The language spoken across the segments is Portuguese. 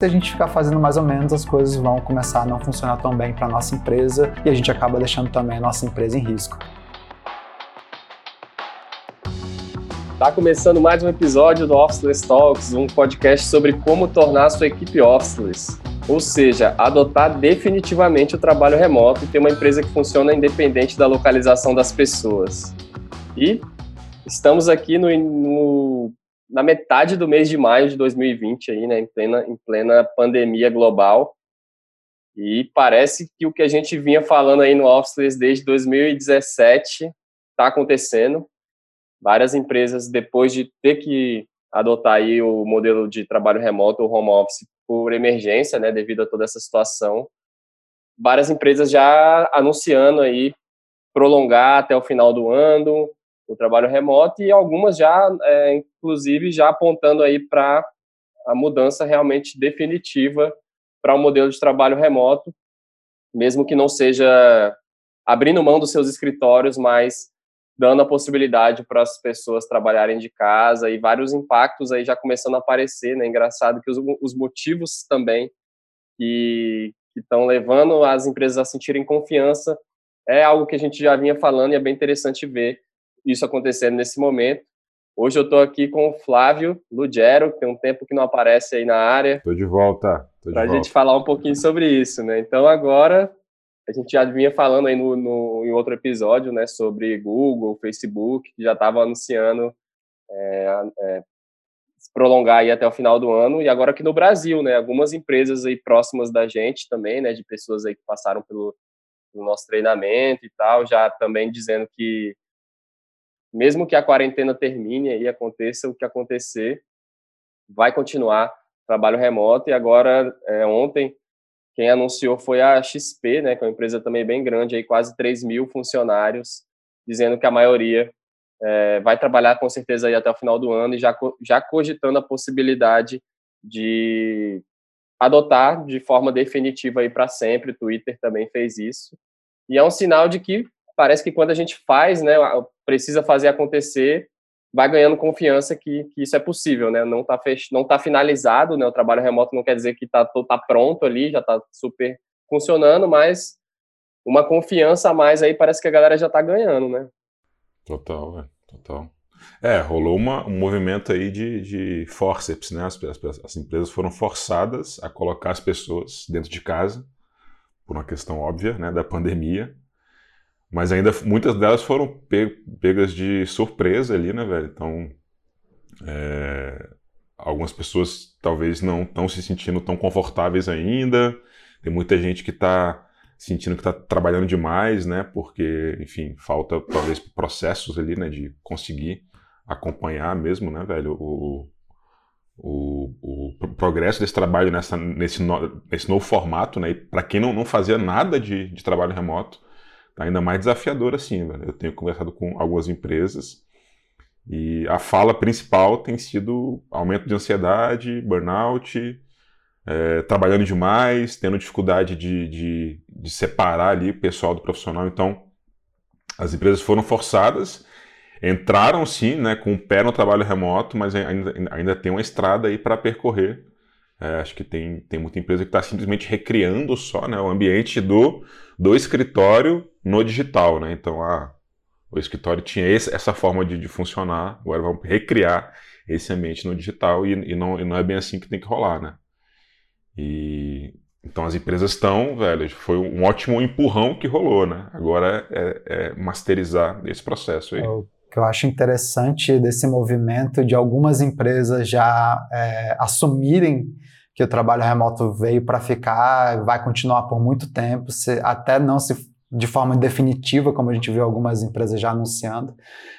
Se a gente ficar fazendo mais ou menos, as coisas vão começar a não funcionar tão bem para nossa empresa e a gente acaba deixando também a nossa empresa em risco. Está começando mais um episódio do Officeless Talks, um podcast sobre como tornar sua equipe officeless, ou seja, adotar definitivamente o trabalho remoto e ter uma empresa que funciona independente da localização das pessoas. E estamos aqui no, no na metade do mês de maio de 2020, aí, né, em, plena, em plena pandemia global. E parece que o que a gente vinha falando aí no Officeless desde 2017 está acontecendo. Várias empresas, depois de ter que adotar aí o modelo de trabalho remoto, o home office, por emergência, né, devido a toda essa situação, várias empresas já anunciando aí prolongar até o final do ano, o trabalho remoto e algumas já, é, inclusive, já apontando aí para a mudança realmente definitiva para o um modelo de trabalho remoto, mesmo que não seja abrindo mão dos seus escritórios, mas dando a possibilidade para as pessoas trabalharem de casa e vários impactos aí já começando a aparecer, né? Engraçado que os, os motivos também que estão levando as empresas a sentirem confiança é algo que a gente já vinha falando e é bem interessante ver isso acontecendo nesse momento. Hoje eu estou aqui com o Flávio Lugero, que tem um tempo que não aparece aí na área. Estou de volta. Para a gente falar um pouquinho sobre isso, né? Então agora a gente já vinha falando aí no, no em outro episódio, né, sobre Google, Facebook, que já estava anunciando é, é, se prolongar aí até o final do ano. E agora aqui no Brasil, né, algumas empresas aí próximas da gente também, né, de pessoas aí que passaram pelo, pelo nosso treinamento e tal, já também dizendo que mesmo que a quarentena termine e aconteça o que acontecer, vai continuar trabalho remoto. E agora, é, ontem, quem anunciou foi a XP, né, que é uma empresa também bem grande, aí quase 3 mil funcionários, dizendo que a maioria é, vai trabalhar com certeza aí até o final do ano e já, já cogitando a possibilidade de adotar de forma definitiva aí para sempre. O Twitter também fez isso. E é um sinal de que parece que quando a gente faz, né, precisa fazer acontecer, vai ganhando confiança que, que isso é possível, né? Não está fech... não tá finalizado, né? O trabalho remoto não quer dizer que está tá pronto ali, já está super funcionando, mas uma confiança a mais aí parece que a galera já está ganhando, né? Total, velho, total. É, rolou uma, um movimento aí de, de forceps, né? As, as, as empresas foram forçadas a colocar as pessoas dentro de casa, por uma questão óbvia, né, da pandemia, mas ainda muitas delas foram pegas de surpresa ali, né, velho? Então, é, algumas pessoas talvez não estão se sentindo tão confortáveis ainda. Tem muita gente que está sentindo que está trabalhando demais, né? Porque, enfim, falta talvez processos ali, né? De conseguir acompanhar mesmo, né, velho? O, o, o progresso desse trabalho nessa, nesse, no, nesse novo formato, né? E para quem não, não fazia nada de, de trabalho remoto, Tá ainda mais desafiador assim, velho. Eu tenho conversado com algumas empresas e a fala principal tem sido aumento de ansiedade, burnout, é, trabalhando demais, tendo dificuldade de, de, de separar ali o pessoal do profissional. Então, as empresas foram forçadas, entraram sim, né, com o pé no trabalho remoto, mas ainda, ainda tem uma estrada aí para percorrer. É, acho que tem, tem muita empresa que está simplesmente recriando só né, o ambiente do, do escritório no digital, né? Então, ah, o escritório tinha esse, essa forma de, de, funcionar, agora vamos recriar esse ambiente no digital e, e, não, e não é bem assim que tem que rolar, né? E então as empresas estão, velho, foi um ótimo empurrão que rolou, né? Agora é, é masterizar esse processo aí. O que eu acho interessante desse movimento de algumas empresas já é, assumirem que o trabalho remoto veio para ficar, vai continuar por muito tempo, se, até não se de forma definitiva, como a gente viu algumas empresas já anunciando,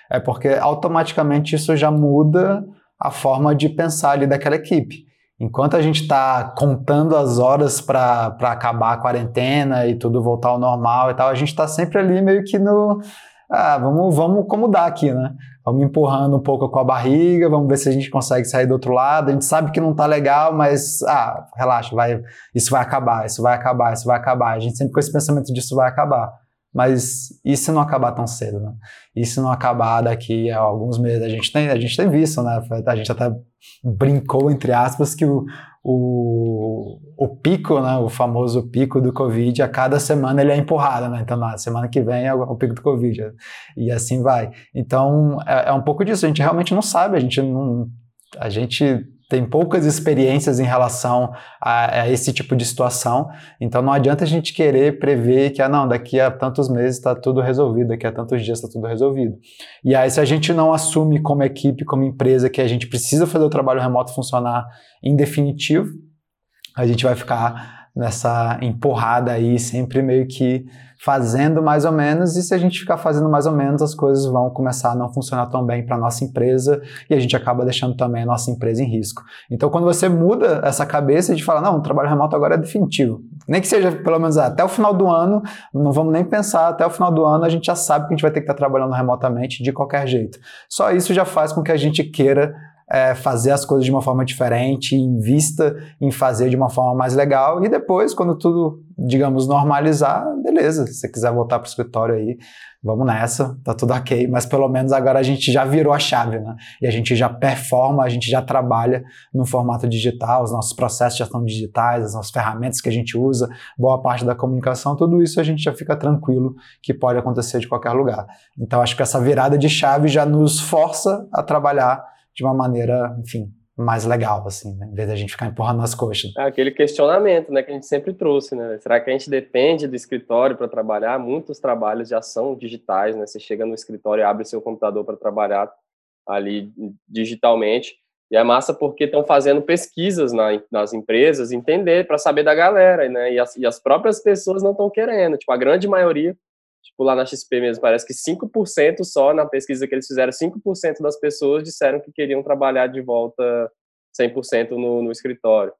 é porque automaticamente isso já muda a forma de pensar ali daquela equipe. Enquanto a gente está contando as horas para acabar a quarentena e tudo voltar ao normal e tal, a gente está sempre ali meio que no. Ah, vamos, vamos acomodar aqui, né? Vamos empurrando um pouco com a barriga, vamos ver se a gente consegue sair do outro lado. A gente sabe que não está legal, mas ah, relaxa, vai, isso vai acabar, isso vai acabar, isso vai acabar. A gente sempre com esse pensamento disso vai acabar. mas e se não acabar tão cedo, né? E se não acabar daqui a alguns meses? A gente tem, a gente tem visto, né? A gente até brincou, entre aspas, que o, o, o pico, né? O famoso pico do Covid, a cada semana ele é empurrado, né? Então, na semana que vem é o pico do Covid. E assim vai. Então, é, é um pouco disso. A gente realmente não sabe, a gente não... A gente tem poucas experiências em relação a, a, esse tipo de situação, então não adianta a gente querer prever que, ah, não, daqui a tantos meses está tudo resolvido, daqui a tantos dias está tudo resolvido. E aí, se a gente não assume como equipe, como empresa, que a gente precisa fazer o trabalho remoto funcionar em definitivo, a gente vai ficar nessa empurrada aí, sempre meio que fazendo mais ou menos, e se a gente ficar fazendo mais ou menos, as coisas vão começar a não funcionar tão bem para nossa empresa e a gente acaba deixando também a nossa empresa em risco. Então, quando você muda essa cabeça de falar, não, o trabalho remoto agora é definitivo, nem que seja pelo menos até o final do ano, não vamos nem pensar, até o final do ano a gente já sabe que a gente vai ter que estar trabalhando remotamente de qualquer jeito. Só isso já faz com que a gente queira é, fazer as coisas de uma forma diferente, invista em fazer de uma forma mais legal e depois, quando tudo, digamos, normalizar, beleza. Se você quiser voltar para o escritório aí, vamos nessa, tá tudo ok. Mas pelo menos agora a gente já virou a chave, né? E a gente já performa, a gente já trabalha no formato digital, os nossos processos já estão digitais, as nossas ferramentas que a gente usa, boa parte da comunicação, tudo isso a gente já fica tranquilo que pode acontecer de qualquer lugar. Então acho que essa virada de chave já nos força a trabalhar de uma maneira, enfim, mais legal, assim, né? em vez da gente ficar empurrando nas coxas. É aquele questionamento, né, que a gente sempre trouxe, né? Será que a gente depende do escritório para trabalhar? Muitos trabalhos já são digitais, né? Você chega no escritório e abre seu computador para trabalhar ali digitalmente. E é massa porque estão fazendo pesquisas na, nas empresas, entender, para saber da galera, né? E as, e as próprias pessoas não estão querendo. Tipo, a grande maioria Tipo, lá na XP mesmo, parece que 5% só, na pesquisa que eles fizeram, 5% das pessoas disseram que queriam trabalhar de volta 100% no, no escritório.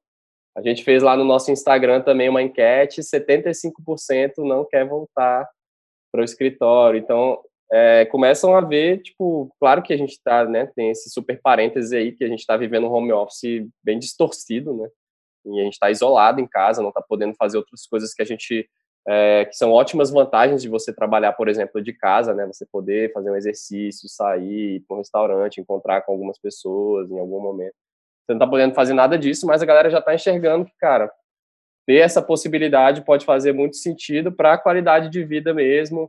A gente fez lá no nosso Instagram também uma enquete, 75% não quer voltar para o escritório. Então, é, começam a ver, tipo, claro que a gente está, né, tem esse super parêntese aí, que a gente está vivendo um home office bem distorcido, né, e a gente está isolado em casa, não está podendo fazer outras coisas que a gente é, que são ótimas vantagens de você trabalhar, por exemplo, de casa, né? Você poder fazer um exercício, sair, ir para um restaurante, encontrar com algumas pessoas em algum momento. Você não está podendo fazer nada disso, mas a galera já está enxergando que, cara, ter essa possibilidade pode fazer muito sentido para a qualidade de vida mesmo.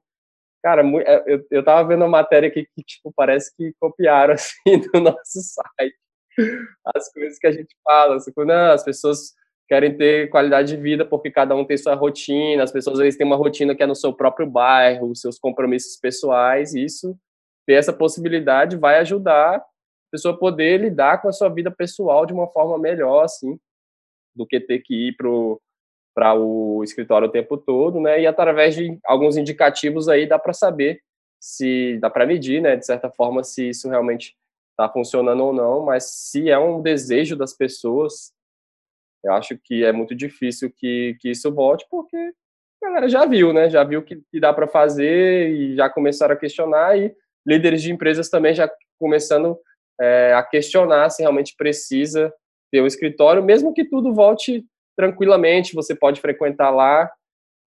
Cara, é, eu, eu tava vendo uma matéria aqui que, tipo, parece que copiaram, assim, do nosso site. As coisas que a gente fala, assim, não, as pessoas querem ter qualidade de vida porque cada um tem sua rotina, as pessoas às vezes têm uma rotina que é no seu próprio bairro, seus compromissos pessoais, isso, ter essa possibilidade vai ajudar a pessoa a poder lidar com a sua vida pessoal de uma forma melhor, assim, do que ter que ir para o escritório o tempo todo, né? E através de alguns indicativos aí dá para saber se dá para medir, né? De certa forma, se isso realmente está funcionando ou não, mas se é um desejo das pessoas eu acho que é muito difícil que, que isso volte, porque a galera já viu, né? Já viu que, que dá para fazer e já começaram a questionar, e líderes de empresas também já começando é, a questionar se realmente precisa ter um escritório, mesmo que tudo volte tranquilamente, você pode frequentar lá,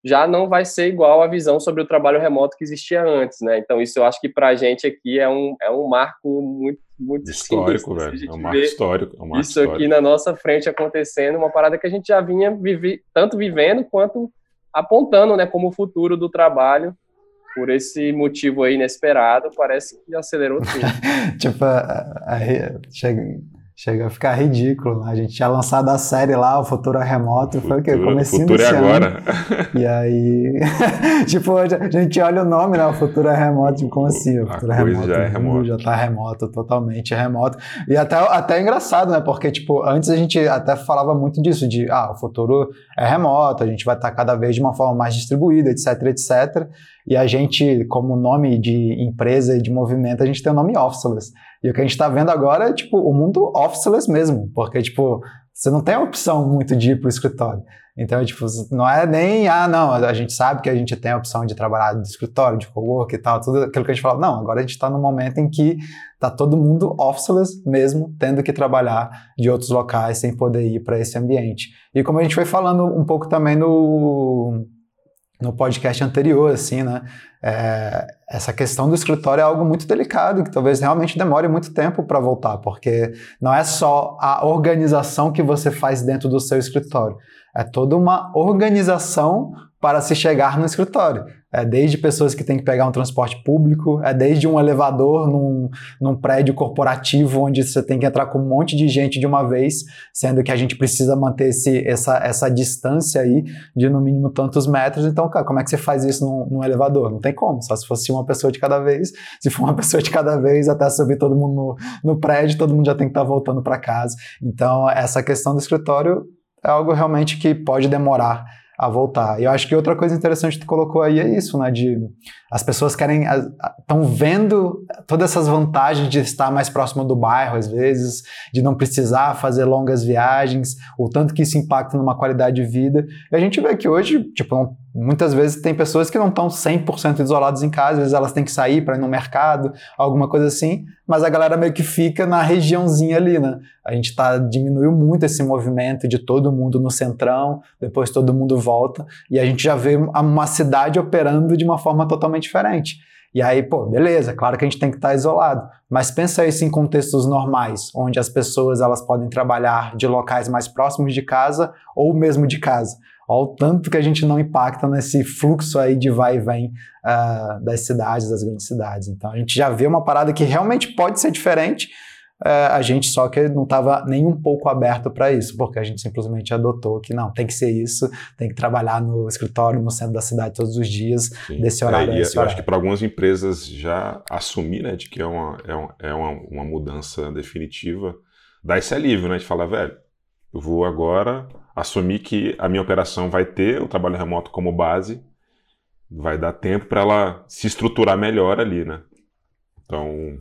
já não vai ser igual a visão sobre o trabalho remoto que existia antes, né? Então isso eu acho que para a gente aqui é um, é um marco muito muito histórico, velho. É um marco histórico. É um marco isso histórico. aqui na nossa frente acontecendo, uma parada que a gente já vinha vive, tanto vivendo quanto apontando, né, como o futuro do trabalho. Por esse motivo aí inesperado, parece que acelerou tudo. tipo, a, a, chega, Chega a ficar ridículo. Né? A gente tinha lançado a série lá, o Futuro é Remoto, futuro, foi o quê? Comecinho futuro é agora. E aí, tipo, a gente olha o nome, né? O Futuro é Remoto, tipo, como assim? O Futuro a é Remoto. Já é remoto. Já tá remoto, totalmente remoto. E até, até é engraçado, né? Porque, tipo, antes a gente até falava muito disso, de, ah, o futuro é remoto, a gente vai estar tá cada vez de uma forma mais distribuída, etc, etc. E a gente, como nome de empresa e de movimento, a gente tem o nome Officeless. E o que a gente está vendo agora é, tipo, o mundo Officeless mesmo, porque, tipo, você não tem a opção muito de ir para o escritório. Então, tipo, não é nem, ah, não, a gente sabe que a gente tem a opção de trabalhar de escritório, de co-work e tal, tudo aquilo que a gente fala. Não, agora a gente está no momento em que tá todo mundo officeless mesmo, tendo que trabalhar de outros locais sem poder ir para esse ambiente. E como a gente foi falando um pouco também no, no podcast anterior, assim, né? É, essa questão do escritório é algo muito delicado, que talvez realmente demore muito tempo para voltar, porque não é só a organização que você faz dentro do seu escritório, é toda uma organização para se chegar no escritório. É desde pessoas que têm que pegar um transporte público, é desde um elevador num, num prédio corporativo onde você tem que entrar com um monte de gente de uma vez, sendo que a gente precisa manter esse, essa, essa distância aí de no mínimo tantos metros. Então, cara, como é que você faz isso num, num elevador? Não tem como, só se fosse uma pessoa de cada vez. Se for uma pessoa de cada vez, até subir todo mundo no, no prédio, todo mundo já tem que estar tá voltando para casa. Então, essa questão do escritório é algo realmente que pode demorar a voltar. E eu acho que outra coisa interessante que tu colocou aí é isso, né? De as pessoas querem estão vendo todas essas vantagens de estar mais próximo do bairro às vezes, de não precisar fazer longas viagens, o tanto que isso impacta numa qualidade de vida. E a gente vê que hoje, tipo, muitas vezes tem pessoas que não estão 100% isoladas em casa, às vezes elas têm que sair para ir no mercado, alguma coisa assim, mas a galera meio que fica na regiãozinha ali, né? A gente tá diminuiu muito esse movimento de todo mundo no centrão, depois todo mundo volta, e a gente já vê uma cidade operando de uma forma totalmente diferente. E aí, pô, beleza, claro que a gente tem que estar tá isolado, mas pensa isso em contextos normais, onde as pessoas elas podem trabalhar de locais mais próximos de casa ou mesmo de casa. Olha o tanto que a gente não impacta nesse fluxo aí de vai e vem uh, das cidades, das grandes cidades. Então a gente já vê uma parada que realmente pode ser diferente, uh, a gente só que não estava nem um pouco aberto para isso, porque a gente simplesmente adotou que não, tem que ser isso, tem que trabalhar no escritório, no centro da cidade todos os dias, Sim. desse horário é, a esse eu horário. acho que para algumas empresas já assumir né, de que é uma, é, uma, é uma, uma mudança definitiva, dá esse alívio, né, de falar, velho, eu vou agora assumir que a minha operação vai ter o trabalho remoto como base, vai dar tempo para ela se estruturar melhor ali, né? Então,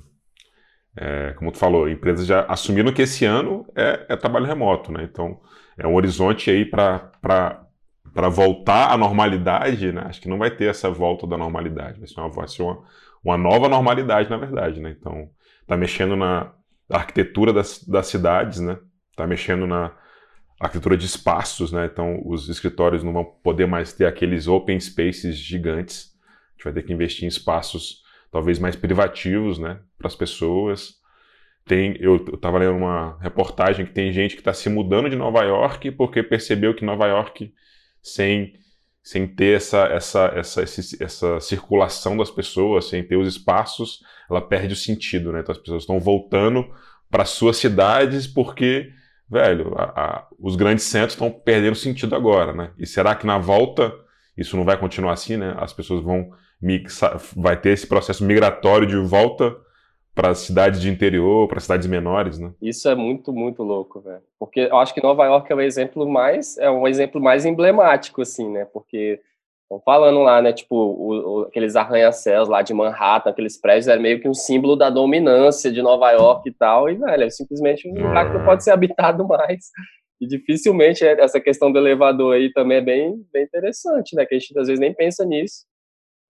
é, como tu falou, empresas já assumiram que esse ano é, é trabalho remoto, né? Então, é um horizonte aí para voltar à normalidade, né? Acho que não vai ter essa volta da normalidade, vai ser uma, vai ser uma, uma nova normalidade, na verdade, né? Então, tá mexendo na arquitetura das, das cidades, né? Tá mexendo na, arquitetura de espaços, né? Então os escritórios não vão poder mais ter aqueles open spaces gigantes. A gente vai ter que investir em espaços talvez mais privativos, né, para as pessoas. Tem, eu estava lendo uma reportagem que tem gente que está se mudando de Nova York porque percebeu que Nova York sem sem ter essa, essa, essa, essa circulação das pessoas, sem ter os espaços, ela perde o sentido, né? Então as pessoas estão voltando para suas cidades porque velho, a, a, os grandes centros estão perdendo sentido agora, né? E será que na volta isso não vai continuar assim, né? As pessoas vão mixar, vai ter esse processo migratório de volta para cidades de interior, para cidades menores, né? Isso é muito, muito louco, velho. Porque eu acho que Nova York é o exemplo mais, é um exemplo mais emblemático, assim, né? Porque Estão falando lá, né? Tipo, o, o, aqueles arranha-céus lá de Manhattan, aqueles prédios, é meio que um símbolo da dominância de Nova York e tal. E, velho, é simplesmente um lugar que não pode ser habitado mais. E dificilmente é, essa questão do elevador aí também é bem, bem interessante, né? Que a gente às vezes nem pensa nisso.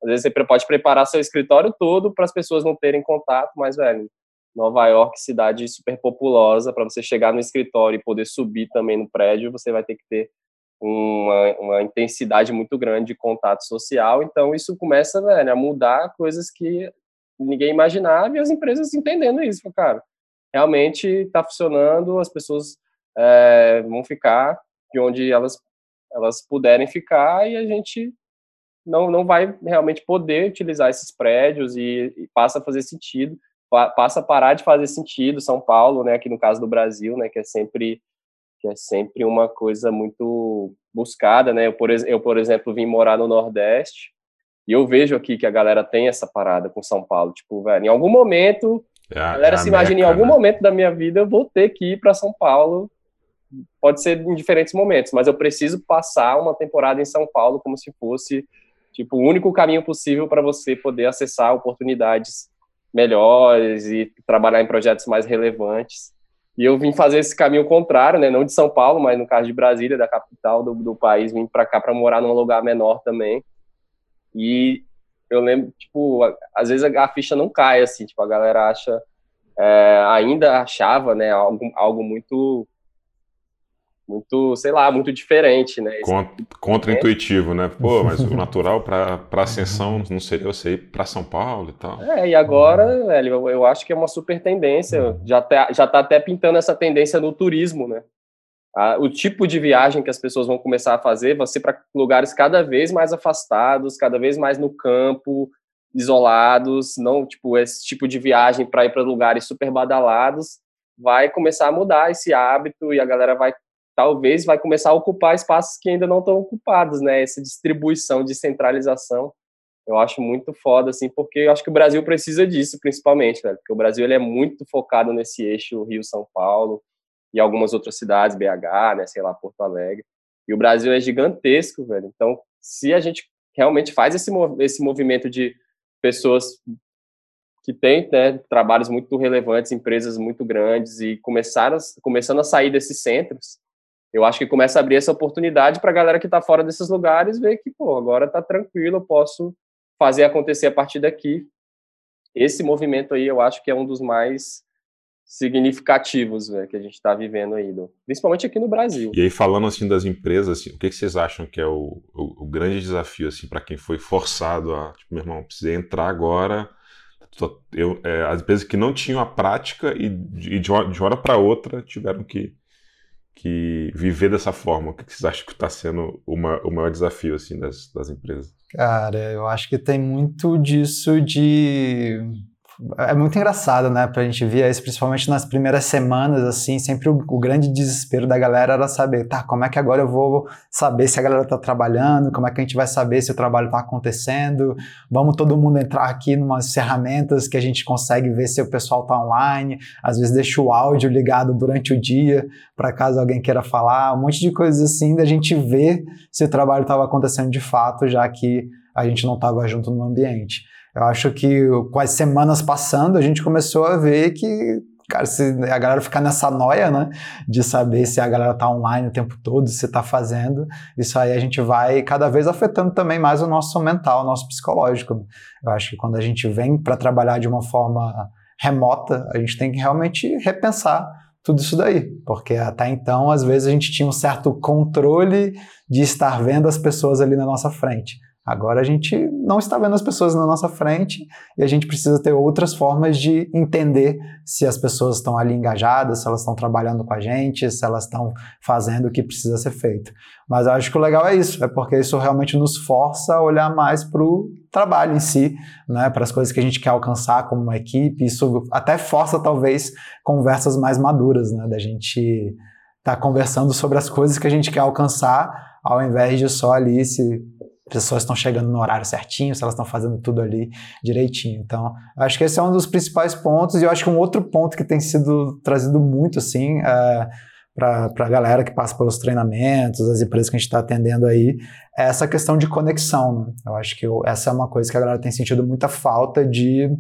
Às vezes você pode preparar seu escritório todo para as pessoas não terem contato, mas, velho, Nova York, cidade super populosa, para você chegar no escritório e poder subir também no prédio, você vai ter que ter uma, uma intensidade muito grande de contato social. Então, isso começa velho, a mudar coisas que ninguém imaginava e as empresas entendendo isso. Cara, realmente está funcionando, as pessoas é, vão ficar de onde elas, elas puderem ficar e a gente não, não vai realmente poder utilizar esses prédios e, e passa a fazer sentido, passa a parar de fazer sentido São Paulo, né, aqui no caso do Brasil, né, que é sempre que é sempre uma coisa muito buscada, né? Eu por, eu, por exemplo, vim morar no Nordeste e eu vejo aqui que a galera tem essa parada com São Paulo. Tipo, velho, em algum momento, é a, galera é se imagina, em algum né? momento da minha vida eu vou ter que ir para São Paulo. Pode ser em diferentes momentos, mas eu preciso passar uma temporada em São Paulo como se fosse tipo o único caminho possível para você poder acessar oportunidades melhores e trabalhar em projetos mais relevantes. E eu vim fazer esse caminho contrário, né? Não de São Paulo, mas no caso de Brasília, da capital do, do país, vim para cá para morar num lugar menor também. E eu lembro, tipo, às vezes a, ficha não cai, assim, tipo, a galera acha, é, ainda achava, né, algo, algo muito, muito, sei lá, muito diferente, né? Contra-intuitivo, né? Pô, mas o natural para ascensão não seria você ir para São Paulo e tal. É, e agora, velho, eu, eu acho que é uma super tendência. Já tá, já tá até pintando essa tendência no turismo, né? o tipo de viagem que as pessoas vão começar a fazer vai ser para lugares cada vez mais afastados, cada vez mais no campo, isolados, não tipo esse tipo de viagem para ir para lugares super badalados, vai começar a mudar esse hábito e a galera vai talvez vai começar a ocupar espaços que ainda não estão ocupados, né? Essa distribuição, descentralização, eu acho muito foda, assim, porque eu acho que o Brasil precisa disso, principalmente, né? Porque o Brasil ele é muito focado nesse eixo Rio-São Paulo e algumas outras cidades, BH, né? Sei lá, Porto Alegre. E o Brasil é gigantesco, velho. Então, se a gente realmente faz esse, esse movimento de pessoas que têm né, trabalhos muito relevantes, empresas muito grandes e começaram, começando a sair desses centros, eu acho que começa a abrir essa oportunidade para a galera que está fora desses lugares ver que, pô, agora está tranquilo, eu posso fazer acontecer a partir daqui. Esse movimento aí eu acho que é um dos mais significativos véio, que a gente está vivendo aí, principalmente aqui no Brasil. E aí falando assim das empresas, assim, o que, vocês acham que é o, o, o grande desafio assim para quem foi forçado a, tipo, meu irmão, precisei entrar agora, eu, é, as empresas que não tinham a prática e de, de hora para outra tiveram que que viver dessa forma? O que vocês acham que está sendo o maior, o maior desafio assim das, das empresas? Cara, eu acho que tem muito disso de é muito engraçado, né? Pra gente ver isso, principalmente nas primeiras semanas, assim, sempre o, o, grande desespero da galera era saber, tá, como é que agora eu vou saber se a galera tá trabalhando, como é que a gente vai saber se o trabalho tá acontecendo, vamos todo mundo entrar aqui em umas ferramentas que a gente consegue ver se o pessoal tá online, às vezes deixa o áudio ligado durante o dia, para caso alguém queira falar, um monte de coisas assim, da gente ver se o trabalho estava acontecendo de fato, já que a gente não estava junto no ambiente. Eu acho que com as semanas passando, a gente começou a ver que, cara, se a galera ficar nessa noia, né, de saber se a galera tá online o tempo todo, se tá fazendo, isso aí a gente vai cada vez afetando também mais o nosso mental, o nosso psicológico. Eu acho que quando a gente vem para trabalhar de uma forma remota, a gente tem que realmente repensar tudo isso daí, porque até então, às vezes, a gente tinha um certo controle de estar vendo as pessoas ali na nossa frente. Agora a gente não está vendo as pessoas na nossa frente e a gente precisa ter outras formas de entender se as pessoas estão ali engajadas, se elas estão trabalhando com a gente, se elas estão fazendo o que precisa ser feito. Mas eu acho que o legal é isso, é porque isso realmente nos força a olhar mais para o trabalho em si, né, para as coisas que a gente quer alcançar como uma equipe. Isso até força talvez conversas mais maduras, né, da gente estar tá conversando sobre as coisas que a gente quer alcançar, ao invés de só ali se pessoas estão chegando no horário certinho, se elas estão fazendo tudo ali direitinho. Então, acho que esse é um dos principais pontos, e eu acho que um outro ponto que tem sido trazido muito, assim, é, para a galera que passa pelos treinamentos, as empresas que a gente está atendendo aí, é essa questão de conexão. Né? Eu acho que eu, essa é uma coisa que a galera tem sentido muita falta de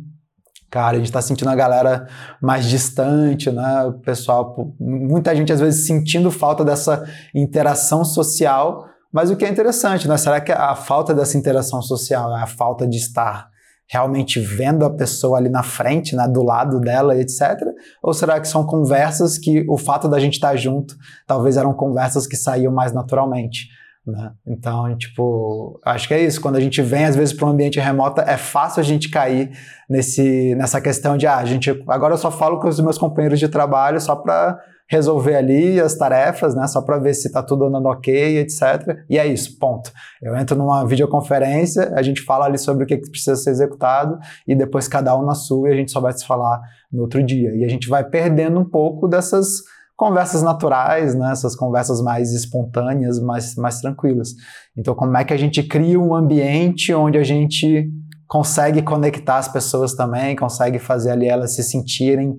cara, a gente está sentindo a galera mais distante, né? O pessoal, muita gente às vezes sentindo falta dessa interação social mas o que é interessante, né? Será que a falta dessa interação social a falta de estar realmente vendo a pessoa ali na frente, né, do lado dela, etc? Ou será que são conversas que o fato da gente estar junto, talvez eram conversas que saíam mais naturalmente? Né? Então, tipo, acho que é isso. Quando a gente vem, às vezes, para um ambiente remoto, é fácil a gente cair nesse, nessa questão de, ah, gente, agora eu só falo com os meus companheiros de trabalho só para resolver ali as tarefas, né, só para ver se está tudo andando ok, etc. E é isso, ponto. Eu entro numa videoconferência, a gente fala ali sobre o que precisa ser executado e depois cada um na sua e a gente só vai se falar no outro dia. E a gente vai perdendo um pouco dessas conversas naturais, né, essas conversas mais espontâneas, mais, mais tranquilas. Então, como é que a gente cria um ambiente onde a gente consegue conectar as pessoas também, consegue fazer ali elas se sentirem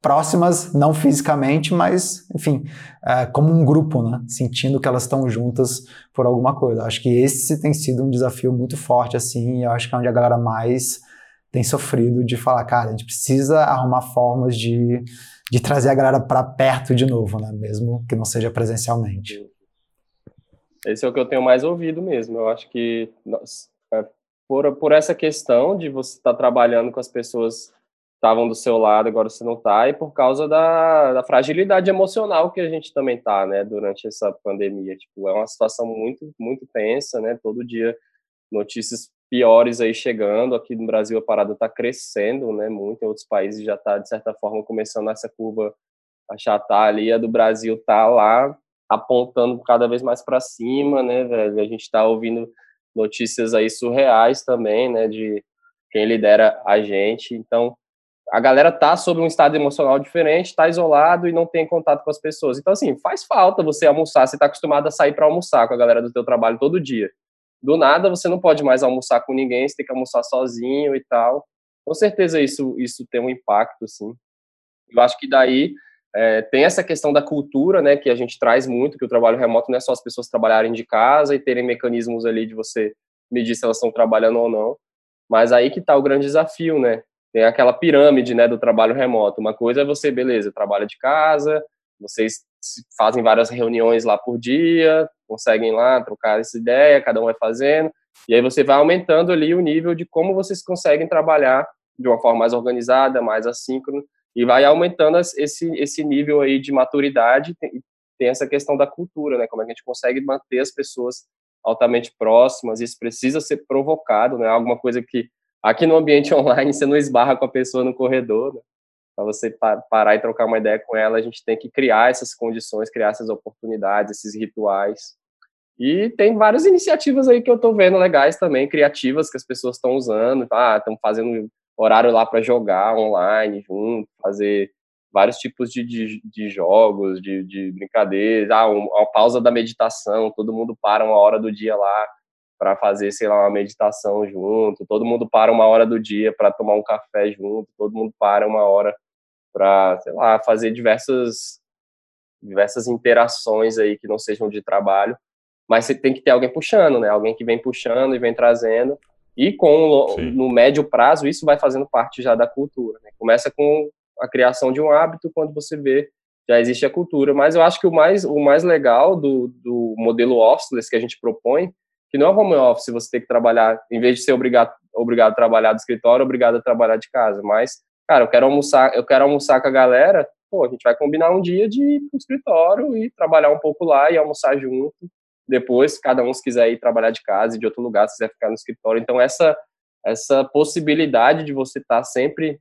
próximas, não fisicamente, mas, enfim, é, como um grupo, né? Sentindo que elas estão juntas por alguma coisa. Acho que esse tem sido um desafio muito forte, assim, e eu acho que é onde a galera mais tem sofrido de falar, cara, a gente precisa arrumar formas de, de trazer a galera para perto de novo, né? Mesmo que não seja presencialmente. Esse é o que eu tenho mais ouvido mesmo. Eu acho que é, por, por essa questão de você estar tá trabalhando com as pessoas estavam do seu lado, agora você não está, e por causa da, da, fragilidade emocional que a gente também está, né, durante essa pandemia. Tipo, é uma situação muito, muito tensa, né, todo dia notícias piores aí chegando, aqui no Brasil a parada está crescendo, né, muito, em outros países já está, de certa forma, começando essa curva achatar ali, a do Brasil está lá apontando cada vez mais para cima, né, velho, a gente está ouvindo notícias aí surreais também, né, de quem lidera a gente, então a galera tá sob um estado emocional diferente, tá isolado e não tem contato com as pessoas. Então, assim, faz falta você almoçar, você tá acostumado a sair para almoçar com a galera do teu trabalho todo dia. Do nada, você não pode mais almoçar com ninguém, você tem que almoçar sozinho e tal. Com certeza isso, isso tem um impacto, sim. Eu acho que daí é, tem essa questão da cultura, né, que a gente traz muito, que o trabalho remoto não é só as pessoas trabalharem de casa e terem mecanismos ali de você medir se elas estão trabalhando ou não, mas aí que está o grande desafio, né, tem aquela pirâmide, né, do trabalho remoto. Uma coisa é você, beleza, trabalha de casa, vocês fazem várias reuniões lá por dia, conseguem lá trocar essa ideia, cada um vai fazendo, e aí você vai aumentando ali o nível de como vocês conseguem trabalhar de uma forma mais organizada, mais assíncrona, e vai aumentando esse, esse nível aí de maturidade, tem, tem essa questão da cultura, né, como é que a gente consegue manter as pessoas altamente próximas, isso precisa ser provocado, né, alguma coisa que Aqui no ambiente online, você não esbarra com a pessoa no corredor, né? Para você parar e trocar uma ideia com ela, a gente tem que criar essas condições, criar essas oportunidades, esses rituais. E tem várias iniciativas aí que eu estou vendo legais também, criativas que as pessoas estão usando. Ah, estão fazendo horário lá para jogar online junto, fazer vários tipos de, de, de jogos, de, de brincadeiras. Ah, uma pausa da meditação, todo mundo para uma hora do dia lá para fazer, sei lá, uma meditação junto, todo mundo para uma hora do dia para tomar um café junto, todo mundo para uma hora para, sei lá, fazer diversas diversas interações aí que não sejam de trabalho, mas você tem que ter alguém puxando, né? Alguém que vem puxando e vem trazendo. E com no médio prazo isso vai fazendo parte já da cultura, né? Começa com a criação de um hábito quando você vê já existe a cultura, mas eu acho que o mais o mais legal do, do modelo officeless que a gente propõe que não é home office, você ter que trabalhar, em vez de ser obrigado, obrigado a trabalhar do escritório, obrigado a trabalhar de casa. Mas, cara, eu quero almoçar, eu quero almoçar com a galera, pô, a gente vai combinar um dia de ir pro escritório e trabalhar um pouco lá e almoçar junto. Depois, cada um se quiser ir trabalhar de casa e de outro lugar, se quiser ficar no escritório. Então, essa essa possibilidade de você estar tá sempre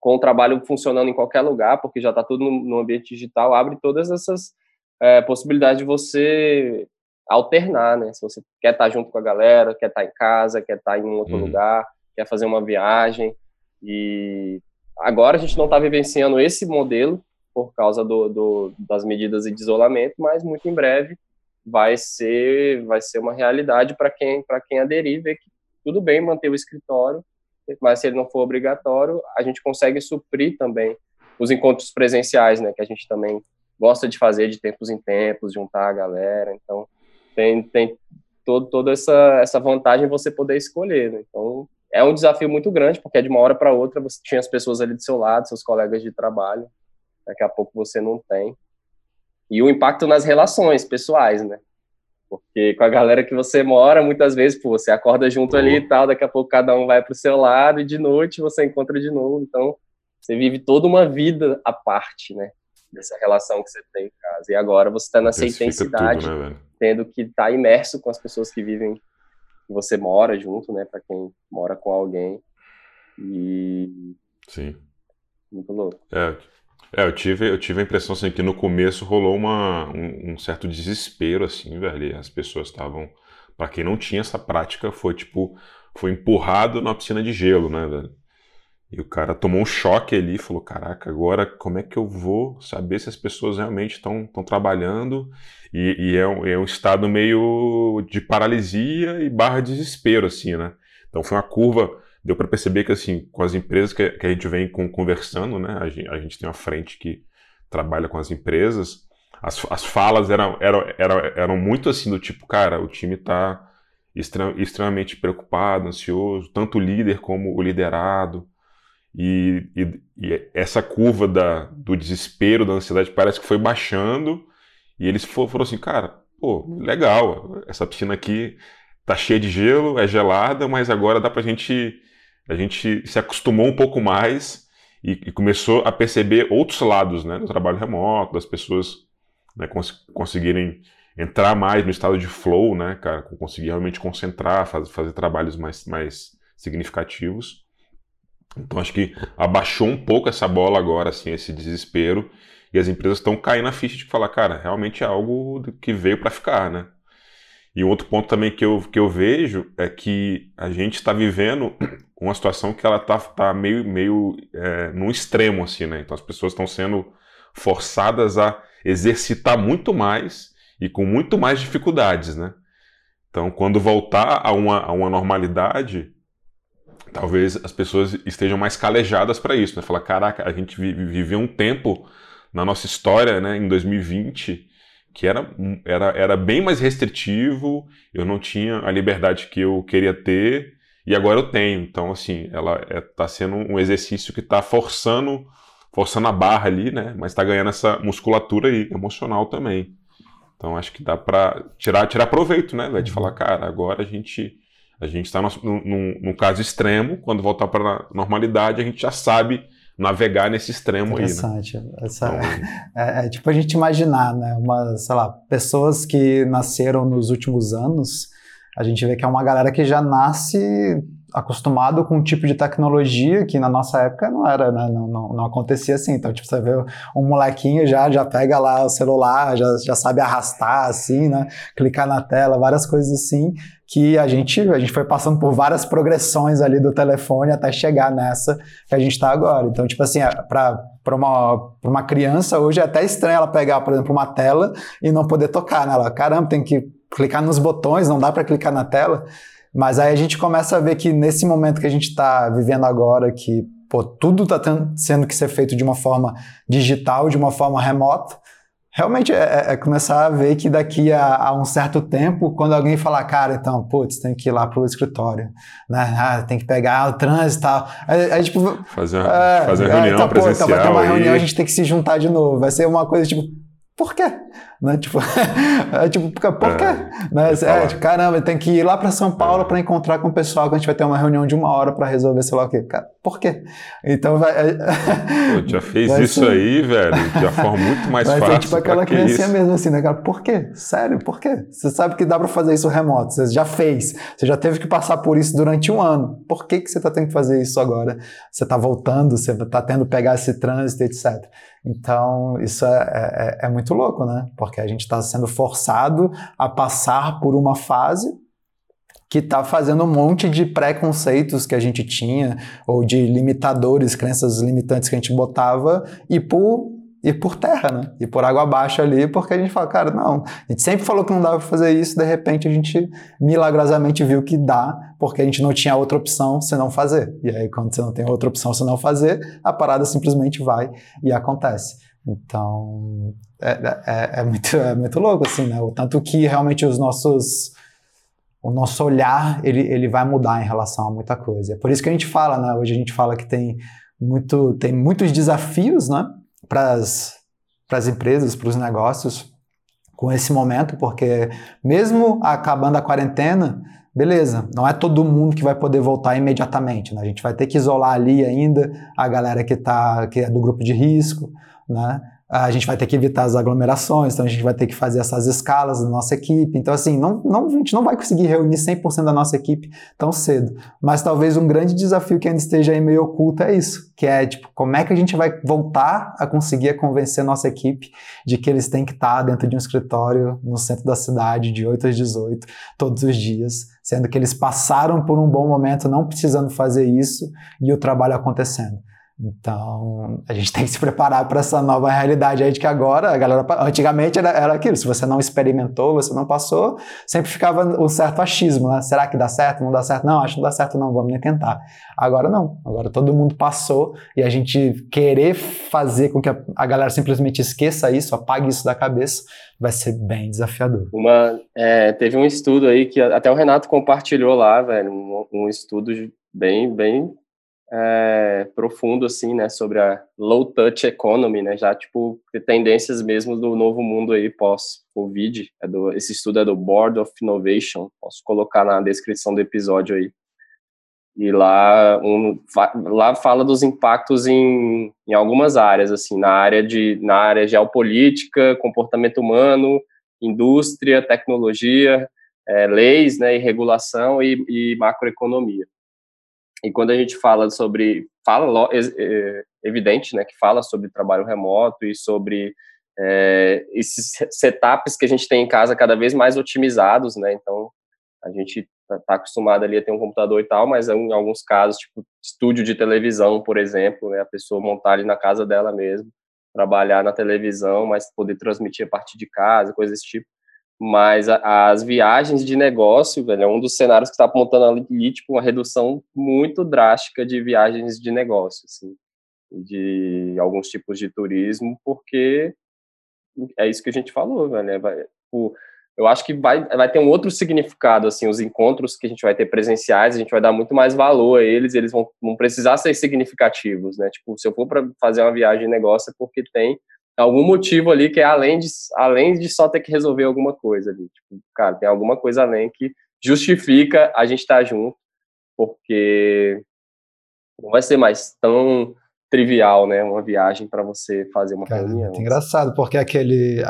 com o trabalho funcionando em qualquer lugar, porque já está tudo no, no, ambiente digital, abre todas essas é, possibilidades de você alternar, né? Se você quer estar junto com a galera, quer estar em casa, quer estar em um outro uhum. lugar, quer fazer uma viagem. E agora a gente não está vivenciando esse modelo por causa do, do, das medidas de isolamento, mas muito em breve vai ser vai ser uma realidade para quem para quem aderir ver que tudo bem manter o escritório, mas se ele não for obrigatório, a gente consegue suprir também os encontros presenciais, né, que a gente também gosta de fazer de tempos em tempos, juntar a galera. Então, tem, tem todo, toda essa, essa vantagem você poder escolher. Né? Então, é um desafio muito grande, porque de uma hora para outra você tinha as pessoas ali do seu lado, seus colegas de trabalho, daqui a pouco você não tem. E o impacto nas relações pessoais, né? Porque com a galera que você mora, muitas vezes, pô, você acorda junto ali e tal, daqui a pouco cada um vai para o seu lado e de noite você encontra de novo. Então, você vive toda uma vida à parte, né? Dessa relação que você tem em casa. E agora você está nessa intensidade. Tudo, né, tendo que estar tá imerso com as pessoas que vivem, que você mora junto, né? Para quem mora com alguém. E. Sim. Muito louco. É, é, eu tive, eu tive a impressão assim, que no começo rolou uma, um, um certo desespero, assim, velho. As pessoas estavam. Para quem não tinha essa prática, foi tipo. Foi empurrado na piscina de gelo, né, velho? E o cara tomou um choque ali falou: Caraca, agora como é que eu vou saber se as pessoas realmente estão trabalhando? E, e é, um, é, um, estado meio de paralisia e barra desespero, assim, né? Então foi uma curva, deu para perceber que, assim, com as empresas que, que a gente vem com, conversando, né? A gente, a gente, tem uma frente que trabalha com as empresas, as, as falas eram, eram, eram, eram muito assim, do tipo: Cara, o time está extremamente preocupado, ansioso, tanto o líder como o liderado. E, e, e, essa curva da, do desespero, da ansiedade, parece que foi baixando. E eles foram assim, cara, pô, legal, essa piscina aqui tá cheia de gelo, é gelada, mas agora dá pra gente. A gente se acostumou um pouco mais e, e, começou a perceber outros lados né, do trabalho remoto, das pessoas né, cons conseguirem entrar mais no estado de flow, né, cara, conseguir realmente concentrar, faz, fazer trabalhos mais, mais significativos. Então acho que abaixou um pouco essa bola agora, assim, esse desespero, e as empresas estão caindo na ficha de falar, cara, realmente é algo que veio para ficar, né? E um outro ponto também que eu, que eu vejo é que a gente está vivendo uma situação que ela está tá meio, meio é, num extremo, assim, né? Então as pessoas estão sendo forçadas a exercitar muito mais e com muito mais dificuldades, né? Então, quando voltar a uma, a uma normalidade, talvez as pessoas estejam mais calejadas para isso, né? Falar, caraca, a gente viveu um tempo na nossa história, né, em 2020, que era, era, era bem mais restritivo, eu não tinha a liberdade que eu queria ter, e agora eu tenho. Então, assim, ela está é, tá sendo um exercício que está forçando, forçando a barra ali, né, mas está ganhando essa musculatura aí, emocional também. Então, acho que dá para tirar, tirar proveito, né, de falar, cara, agora a gente a gente está num, caso extremo, quando voltar para a normalidade, a gente já sabe navegar nesse extremo aí. Né? Essa, então, é, é, tipo a gente imaginar, né? Uma, sei lá, pessoas que nasceram nos últimos anos, a gente vê que é uma galera que já nasce acostumado com um tipo de tecnologia que na nossa época não era, né? não, não, não, acontecia assim. Então, tipo, você vê um molequinho já, já pega lá o celular, já, já sabe arrastar assim, né? Clicar na tela, várias coisas assim, que a gente, a gente foi passando por várias progressões ali do telefone até chegar nessa que a gente está agora. Então, tipo assim, é, para uma, uma criança hoje é até estranho ela pegar, por exemplo, uma tela e não poder tocar nela. Caramba, tem que clicar nos botões, não dá para clicar na tela. Mas aí a gente começa a ver que nesse momento que a gente está vivendo agora, que pô, tudo está sendo que ser feito de uma forma digital, de uma forma remota, realmente é, é, é começar a ver que daqui a, a, um certo tempo, quando alguém falar, cara, então, putz, tem que ir lá para o escritório, né? Ah, tem que pegar o trânsito e tal. Aí, aí, tipo, fazer uma, é, fazer uma reunião então, presencial. Pô, então vai ter uma reunião, a gente tem que se juntar de novo. Vai ser uma coisa tipo, por quê? Né? Tipo, é, tipo, por quê? É, né? É, tipo, caramba, tem que ir lá para São Paulo é. para encontrar com o pessoal que a gente vai ter uma reunião de uma hora para resolver sei lá o quê. Cara, por quê? Então vai. É, Pô, já fez vai isso ser... aí, velho, de uma forma muito mais vai fácil. Ser tipo aquela criancinha mesmo assim, né, cara? Por quê? Sério, por quê? Você sabe que dá para fazer isso remoto, você já fez, você já teve que passar por isso durante um ano. Por que, que você está tendo que fazer isso agora? Você está voltando, você está tendo que pegar esse trânsito, etc. Então, isso é, é, é, muito louco, né? Porque a gente está sendo forçado a passar por uma fase que está fazendo um monte de preconceitos que a gente tinha, ou de limitadores, crenças limitantes que a gente botava, e por ir por terra, né? E por água abaixo ali, porque a gente fala, cara, não, a gente sempre falou que não dava para fazer isso, de repente a gente milagrosamente viu que dá, porque a gente não tinha outra opção senão fazer. E aí, quando você não tem outra opção senão fazer, a parada simplesmente vai e acontece. Então, é, é, é muito, é muito louco, assim, né? O tanto que realmente os nossos o nosso olhar ele, ele vai mudar em relação a muita coisa. É por isso que a gente fala, né? Hoje a gente fala que tem muito tem muitos desafios, né? para as empresas, para os negócios com esse momento, porque mesmo acabando a quarentena, beleza, não é todo mundo que vai poder voltar imediatamente, né? A gente vai ter que isolar ali ainda a galera que tá que é do grupo de risco, né? a gente vai ter que evitar as aglomerações, então a gente vai ter que fazer essas escalas da nossa equipe. Então, assim, não, não, a gente não vai conseguir reunir 100% da nossa equipe tão cedo. Mas talvez um grande desafio que ainda esteja aí meio oculto é isso, que é, tipo, como é que a gente vai voltar a conseguir convencer a nossa equipe de que eles têm que estar dentro de um escritório no centro da cidade, de 8 às 18, todos os dias, sendo que eles passaram por um bom momento não precisando fazer isso e o trabalho acontecendo. Então, a gente tem que se preparar para essa nova realidade aí de que agora, a galera, antigamente era, era aquilo, se você não experimentou, você não passou, sempre ficava um certo achismo, né? Será que dá certo? Não dá certo? Não, acho que não dá certo não, vamos nem tentar. Agora não, agora todo mundo passou e a gente querer fazer com que a, a galera simplesmente esqueça isso, apague isso da cabeça, vai ser bem desafiador. Uma, é, teve um estudo aí que até o Renato compartilhou lá, velho, um, um estudo bem, bem é, profundo assim, né, sobre a low touch economy, né, já tipo tendências mesmo do novo mundo aí pós Covid. É do, esse estudo é do Board of Innovation. Posso colocar na descrição do episódio aí. E lá, um, lá fala dos impactos em, em algumas áreas, assim, na área de na área geopolítica, comportamento humano, indústria, tecnologia, é, leis, né, e regulação e, e, macroeconomia. E quando a gente fala sobre, fala é, evidente, né, que fala sobre trabalho remoto e sobre é, esses setups que a gente tem em casa cada vez mais otimizados, né, então a gente está tá acostumado ali a ter um computador e tal, mas em alguns casos, tipo estúdio de televisão, por exemplo, né, a pessoa montar ali na casa dela mesmo, trabalhar na televisão, mas poder transmitir a partir de casa, coisas desse tipo. Mas as viagens de negócio, velho, é um dos cenários que está apontando ali, tipo, uma redução muito drástica de viagens de negócio, assim, de alguns tipos de turismo, porque é isso que a gente falou, velho, é, vai, tipo, eu acho que vai, vai ter um outro significado, assim, os encontros que a gente vai ter presenciais, a gente vai dar muito mais valor a eles, eles vão, vão precisar ser significativos, né? Tipo, se eu for para fazer uma viagem de negócio é porque tem algum motivo ali que é além de, além de só ter que resolver alguma coisa ali. Tipo, cara, tem alguma coisa além que justifica a gente estar tá junto, porque não vai ser mais tão trivial, né? Uma viagem para você fazer uma cara, reunião. É engraçado, porque aquele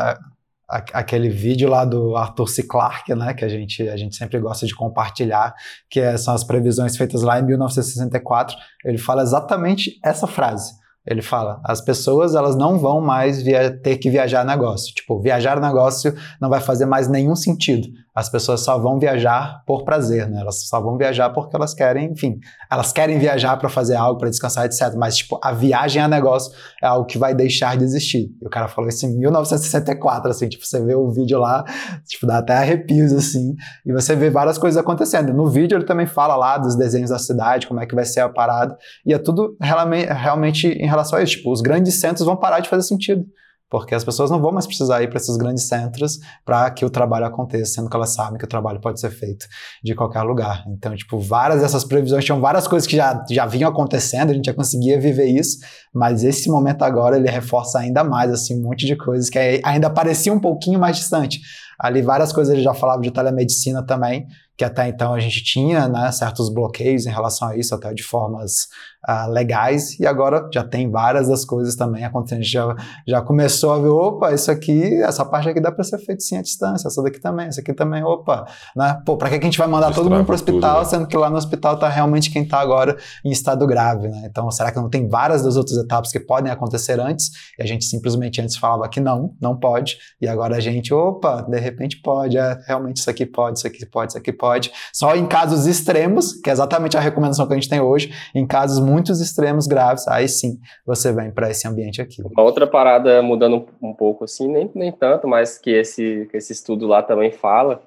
aquele vídeo lá do Arthur C. Clarke, né, que a gente, a gente sempre gosta de compartilhar, que é, são as previsões feitas lá em 1964, ele fala exatamente essa frase. Ele fala, as pessoas elas não vão mais ter que viajar negócio. Tipo, viajar negócio não vai fazer mais nenhum sentido as pessoas só vão viajar por prazer, né? Elas só vão viajar porque elas querem, enfim, elas querem viajar para fazer algo, para descansar, etc. Mas, tipo, a viagem a negócio é algo que vai deixar de existir. E o cara falou isso em 1964, assim, tipo, você vê o vídeo lá, tipo, dá até arrepios, assim, e você vê várias coisas acontecendo. No vídeo ele também fala lá dos desenhos da cidade, como é que vai ser a parada, e é tudo realmente em relação a isso. Tipo, os grandes centros vão parar de fazer sentido porque as pessoas não vão mais precisar ir para esses grandes centros para que o trabalho aconteça, sendo que elas sabem que o trabalho pode ser feito de qualquer lugar. Então, tipo, várias dessas previsões tinham várias coisas que já, já vinham acontecendo, a gente já conseguia viver isso, mas esse momento agora ele reforça ainda mais assim um monte de coisas que ainda parecia um pouquinho mais distante. Ali várias coisas ele já falava de telemedicina também, que até então a gente tinha né, certos bloqueios em relação a isso, até de formas uh, legais, e agora já tem várias das coisas também acontecendo. A gente já, já começou a ver, opa, isso aqui, essa parte aqui dá para ser feito sim à distância, essa daqui também, essa aqui também, opa, né? Pô, para que a gente vai mandar todo mundo para o hospital, tudo, né? sendo que lá no hospital está realmente quem está agora em estado grave, né? Então, será que não tem várias das outras etapas que podem acontecer antes? E a gente simplesmente antes falava que não, não pode, e agora a gente, opa, de repente pode, é, realmente isso aqui pode, isso aqui pode, isso aqui pode. Só em casos extremos, que é exatamente a recomendação que a gente tem hoje, em casos muito extremos graves, aí sim você vem para esse ambiente aqui. Uma outra parada, mudando um, pouco assim, nem, nem tanto, mas que esse, que esse estudo lá também fala,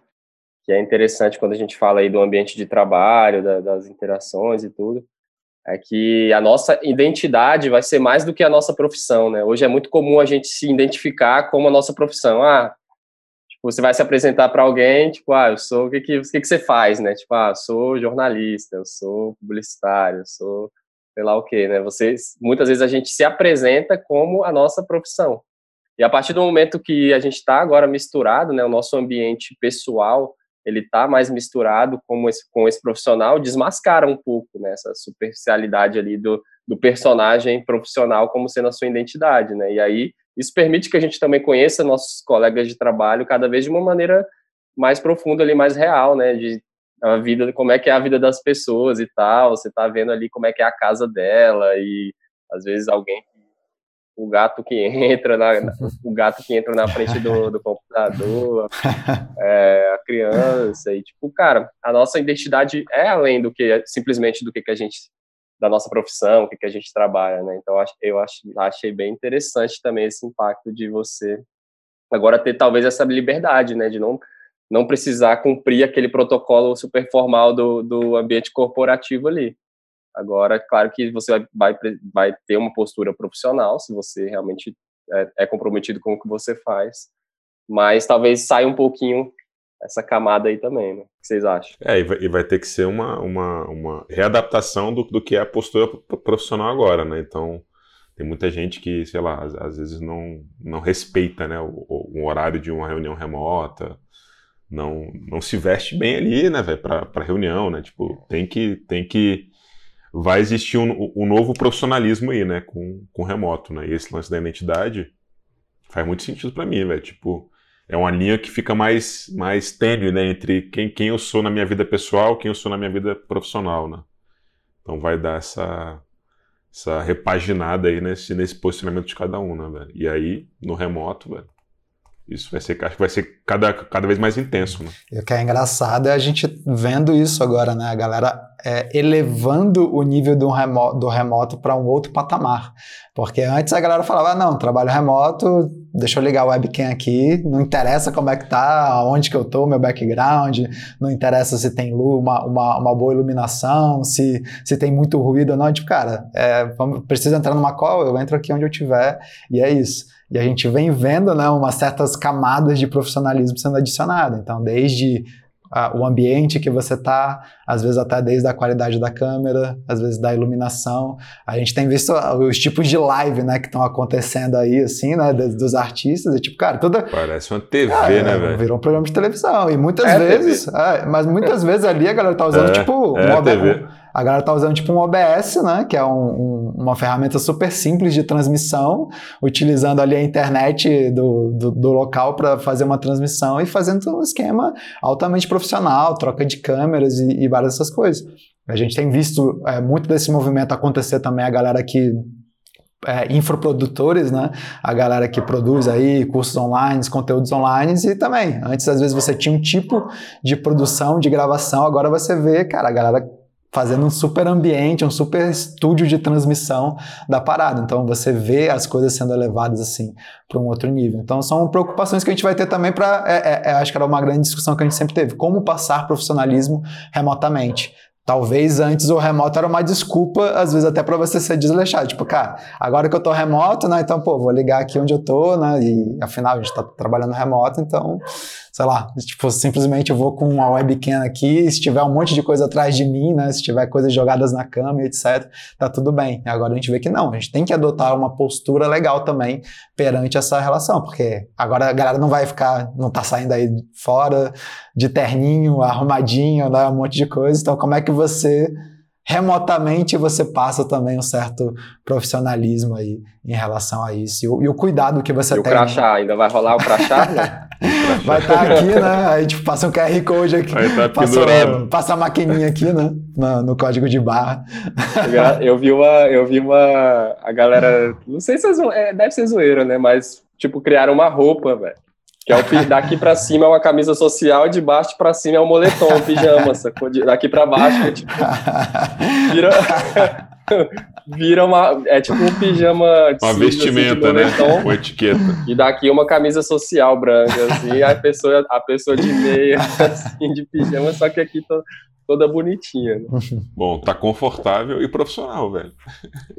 que é interessante quando a gente fala aí do ambiente de trabalho, da, das interações e tudo, é que a nossa identidade vai ser mais do que a nossa profissão, né? Hoje é muito comum a gente se identificar como a nossa profissão. Ah, você vai se apresentar para alguém, tipo, ah, eu sou, o que que, o que que você faz, né? Tipo, ah, eu sou jornalista, eu sou publicitário, eu sou sei lá o quê, né? Você, muitas vezes a gente se apresenta como a nossa profissão. E a partir do momento que a gente está agora misturado, né, o nosso ambiente pessoal, ele está mais misturado com esse, com esse profissional, desmascara um pouco né, essa superficialidade ali do, do personagem profissional como sendo a sua identidade, né? E aí isso permite que a gente também conheça nossos colegas de trabalho cada vez de uma maneira mais profunda ali, mais real, né? De a vida, como é que é a vida das pessoas e tal. Você tá vendo ali como é que é a casa dela e às vezes alguém o gato que entra na, o gato que entra na frente do, do computador, é, a criança e tipo, cara, a nossa identidade é além do que simplesmente do que, que a gente da nossa profissão, o que, que a gente trabalha, né? Então, eu acho, achei bem interessante também esse impacto de você agora ter talvez essa liberdade, né? De não, não precisar cumprir aquele protocolo super formal do, do ambiente corporativo ali. Agora, claro que você vai, vai, vai ter uma postura profissional, se você realmente é, é comprometido com o que você faz, mas talvez saia um pouquinho essa camada aí também, né? O que vocês acham? É, e vai, e vai ter que ser uma, uma, uma readaptação do, do que é a postura profissional agora, né? Então, tem muita gente que, sei lá, às, às vezes não, não respeita né, o, o, horário de uma reunião remota, não, não se veste bem ali, né, velho, pra, pra reunião, né? Tipo, tem que, tem que vai existir um, um novo profissionalismo aí, né, com, com remoto, né? E esse lance da identidade faz muito sentido para mim, velho. Tipo, é uma linha que fica mais, mais tênue, né, entre quem, quem eu sou na minha vida pessoal, quem eu sou na minha vida profissional, né? Então vai dar essa, essa repaginada aí nesse, nesse posicionamento de cada um, né, velho? E aí, no remoto, velho, isso vai ser, acho que vai ser cada, cada vez mais intenso, né? E o que é engraçado é a gente vendo isso agora, né? A galera é, elevando o nível do remoto, do remoto para um outro patamar. Porque antes a galera falava, ah, não, trabalho remoto, deixa eu ligar o webcam aqui, não interessa como é que tá, onde que eu tô, meu background, não interessa se tem luz, uma, uma, uma, boa iluminação, se, se tem muito ruído ou não. Tipo, cara, é, vamos, preciso entrar numa call, eu entro aqui onde eu tiver, e é isso. E a gente vem vendo né, umas certas camadas de profissionalismo sendo adicionadas. Então, desde o ambiente que você está, às vezes até desde a qualidade da câmera, às vezes da iluminação. A gente tem visto os tipos de live né, que estão acontecendo aí, assim, né, dos, dos artistas. E, tipo, cara, toda. Parece uma TV, é, né, velho? Virou um programa de televisão. E muitas é vezes, é, mas muitas vezes ali a galera tá usando, é, tipo, é um. A galera tá usando tipo um OBS, né? Que é um, um, uma ferramenta super simples de transmissão, utilizando ali a internet do, do, do local para fazer uma transmissão e fazendo um esquema altamente profissional, troca de câmeras e, e várias dessas coisas. A gente tem visto é, muito desse movimento acontecer também, a galera que é, infoprodutores, né? A galera que produz aí cursos online, conteúdos online e também. Antes, às vezes, você tinha um tipo de produção, de gravação, agora você vê, cara, a galera fazendo um super ambiente, um super estúdio de transmissão da parada. Então você vê as coisas sendo elevadas assim para um outro nível. Então são preocupações que a gente vai ter também para, é, é, é, acho que era uma grande discussão que a gente sempre teve, como passar profissionalismo remotamente. Talvez antes o remoto era uma desculpa, às vezes até para você ser desleixado. Tipo, cara, agora que eu tô remoto, né? Então, pô, vou ligar aqui onde eu tô, né? E afinal a gente tá trabalhando remoto, então sei lá, tipo, simplesmente eu vou com uma webcam aqui, se tiver um monte de coisa atrás de mim, né, se tiver coisas jogadas na cama, etc, tá tudo bem. Agora a gente vê que não, a gente tem que adotar uma postura legal também perante essa relação, porque agora a galera não vai ficar, não tá saindo aí fora de terninho, arrumadinho, né, um monte de coisa, então como é que você remotamente você passa também um certo profissionalismo aí em relação a isso. E o, e o cuidado que você e tem. o crachá, ainda vai rolar o crachá? Né? vai estar tá aqui, né? Aí tipo, passa um QR Code aqui. Tá passa, passa a maquininha aqui, né? No, no, código de barra. Eu vi uma. Eu vi uma. A galera. Não sei se é, deve ser zoeira, né? Mas, tipo, criaram uma roupa, velho que é o, daqui para cima é uma camisa social e de baixo para cima é um moletom, um pijama, sacou? Daqui para baixo é tipo. Vira, vira uma. É tipo um pijama. Uma assim, vestimenta, assim, né? Com etiqueta. E daqui uma camisa social branca, assim, a pessoa, a pessoa de meia, assim, de pijama, só que aqui tô, toda bonitinha. Né? Bom, tá confortável e profissional, velho.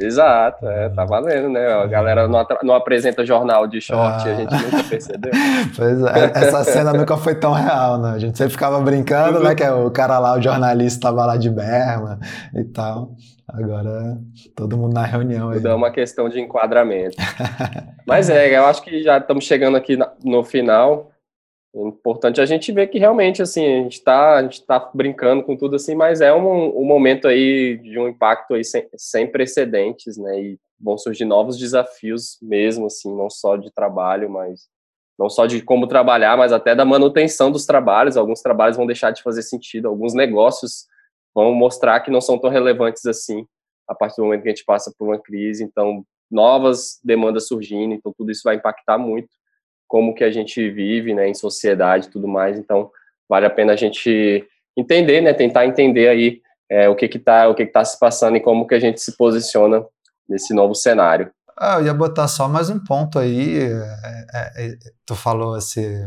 Exato, é, tá valendo, né? A galera não, não apresenta jornal de short, ah. a gente nunca percebeu. Pois é, essa cena nunca foi tão real, né? A gente sempre ficava brincando, né? Que é o cara lá, o jornalista, tava lá de berma e tal. Agora, todo mundo na reunião. Tudo é uma questão de enquadramento. Mas é, eu acho que já estamos chegando aqui no final. É importante a gente ver que realmente assim a gente está tá brincando com tudo assim, mas é um, um momento aí de um impacto aí sem, sem precedentes, né? E vão surgir novos desafios mesmo assim, não só de trabalho, mas não só de como trabalhar, mas até da manutenção dos trabalhos. Alguns trabalhos vão deixar de fazer sentido, alguns negócios vão mostrar que não são tão relevantes assim a partir do momento que a gente passa por uma crise. Então, novas demandas surgindo, então tudo isso vai impactar muito como que a gente vive, né, em sociedade e tudo mais. Então, vale a pena a gente entender, né, tentar entender aí é, o que que tá, o que que tá se passando e como que a gente se posiciona nesse novo cenário. Ah, eu ia botar só mais um ponto aí. É, é, é tu falou esse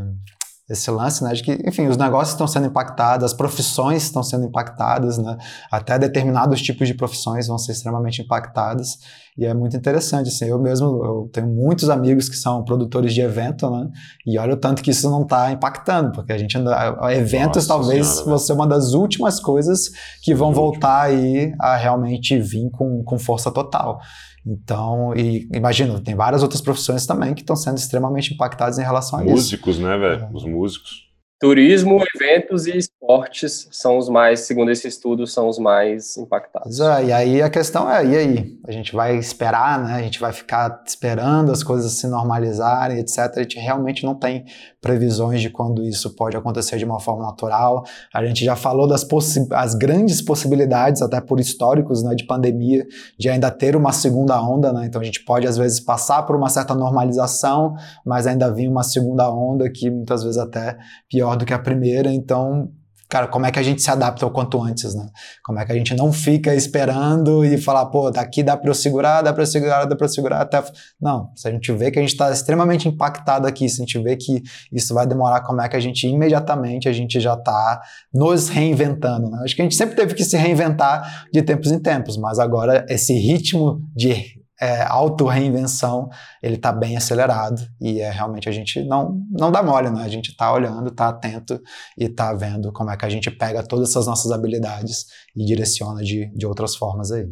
esse lance, né, de que, enfim, os negócios estão sendo impactados, as profissões estão sendo impactadas, né, até determinados tipos de profissões vão ser extremamente impactadas, e é muito interessante, assim, eu mesmo, eu tenho muitos amigos que são produtores de evento, né, e olha o tanto que isso não está impactando, porque a gente anda, eventos Nossa talvez senhora, vão ser uma das últimas coisas que vão voltar aí a realmente vir com, com força total. Então, e imagino, tem várias outras profissões também que estão sendo extremamente impactadas em relação a músicos, isso. Músicos, né, velho? É. Os músicos. Turismo, eventos e esportes são os mais, segundo esse estudo, são os mais impactados. É, e aí a questão é, e aí? A gente vai esperar, né? A gente vai ficar esperando as coisas se normalizarem, etc. A gente realmente não tem previsões de quando isso pode acontecer de uma forma natural. A gente já falou das as grandes possibilidades, até por históricos, né, de pandemia, de ainda ter uma segunda onda, né? Então a gente pode às vezes passar por uma certa normalização, mas ainda vir uma segunda onda que muitas vezes até pior do que a primeira, então cara, como é que a gente se adapta o quanto antes, né? Como é que a gente não fica esperando e falar, pô, daqui dá para eu segurar, dá para eu segurar, dá para eu segurar até. Não, se a gente vê que a gente está extremamente impactado aqui, se a gente vê que isso vai demorar, como é que a gente imediatamente a gente já está nos reinventando, né? Acho que a gente sempre teve que se reinventar de tempos em tempos, mas agora esse ritmo de é, auto-reinvenção, ele está bem acelerado e é realmente a gente não, não dá mole, né? A gente está olhando, está atento e está vendo como é que a gente pega todas essas nossas habilidades e direciona de, de outras formas aí.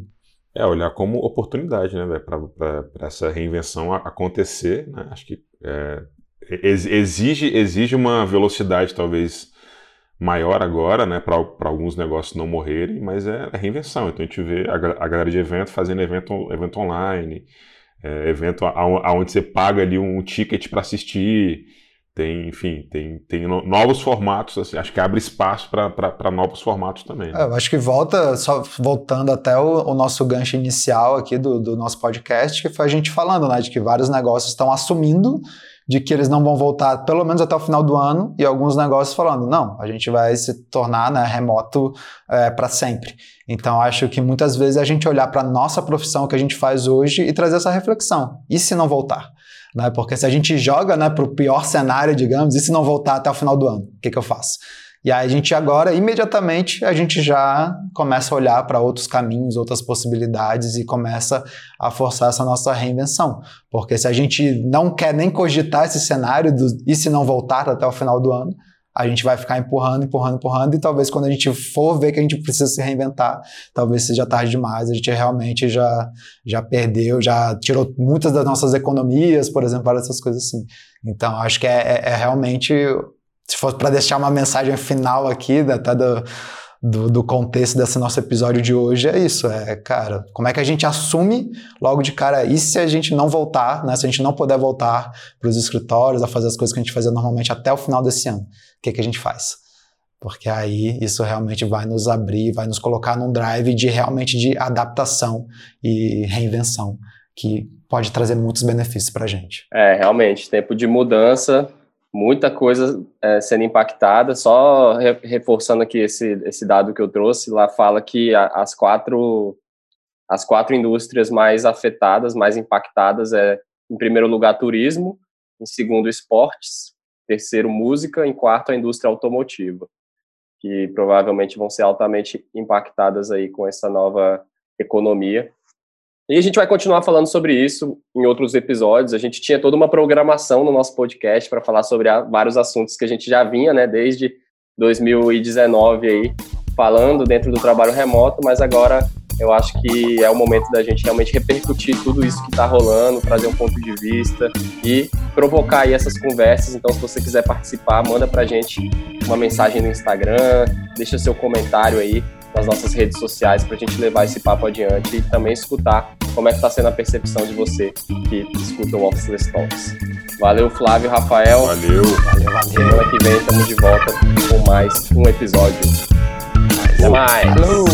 É, olhar como oportunidade, né, para essa reinvenção acontecer, né? Acho que é, exige, exige uma velocidade talvez maior agora, né, para alguns negócios não morrerem, mas é, é, reinvenção. Então a gente vê a, a galera de evento fazendo evento, evento online, é, evento aonde você paga ali um ticket para assistir, tem, enfim, tem, tem novos formatos, assim, acho que abre espaço para novos formatos também. Né? É, eu acho que volta, só voltando até o, o, nosso gancho inicial aqui do, do nosso podcast, que foi a gente falando, né, de que vários negócios estão assumindo de que eles não vão voltar pelo menos até o final do ano e alguns negócios falando, não, a gente vai se tornar né, remoto é, para sempre. Então, acho que muitas vezes a gente olhar para nossa profissão que a gente faz hoje e trazer essa reflexão. E se não voltar? Né? Porque se a gente joga né, para o pior cenário, digamos, e se não voltar até o final do ano, o que, que eu faço? E aí a gente agora, imediatamente, a gente já começa a olhar para outros caminhos, outras possibilidades e começa a forçar essa nossa reinvenção. Porque se a gente não quer nem cogitar esse cenário do, e se não voltar até o final do ano, a gente vai ficar empurrando, empurrando, empurrando, e talvez quando a gente for ver que a gente precisa se reinventar, talvez seja tarde demais, a gente realmente já, já perdeu, já tirou muitas das nossas economias, por exemplo, várias dessas coisas assim. Então, acho que é, é, é realmente se fosse para deixar uma mensagem final aqui, até do, do, do, contexto desse nosso episódio de hoje, é isso. É, cara, como é que a gente assume logo de cara, e se a gente não voltar, né, se a gente não puder voltar para os escritórios, a fazer as coisas que a gente fazia normalmente até o final desse ano, o que, que a gente faz? Porque aí isso realmente vai nos abrir, vai nos colocar num drive de realmente de adaptação e reinvenção, que pode trazer muitos benefícios para a gente. É, realmente, tempo de mudança muita coisa é, sendo impactada. Só re reforçando aqui esse, esse dado que eu trouxe, lá fala que a, as quatro as quatro indústrias mais afetadas, mais impactadas é em primeiro lugar turismo, em segundo esportes, terceiro música, em quarto a indústria automotiva, que provavelmente vão ser altamente impactadas aí com essa nova economia. E a gente vai continuar falando sobre isso em outros episódios. A gente tinha toda uma programação no nosso podcast para falar sobre vários assuntos que a gente já vinha, né, desde 2019 aí, falando dentro do trabalho remoto, mas agora eu acho que é o momento da gente realmente repercutir tudo isso que está rolando, trazer um ponto de vista e provocar aí essas conversas. Então, se você quiser participar, manda para a gente uma mensagem no Instagram, deixa seu comentário aí nas nossas redes sociais para a gente levar esse papo adiante e também escutar como é que está sendo a percepção de você que escuta o Officeless Talks. Valeu, Flávio, Rafael. Valeu. Valeu, valeu. Semana que vem estamos de volta com mais um episódio. Até mais. Falou.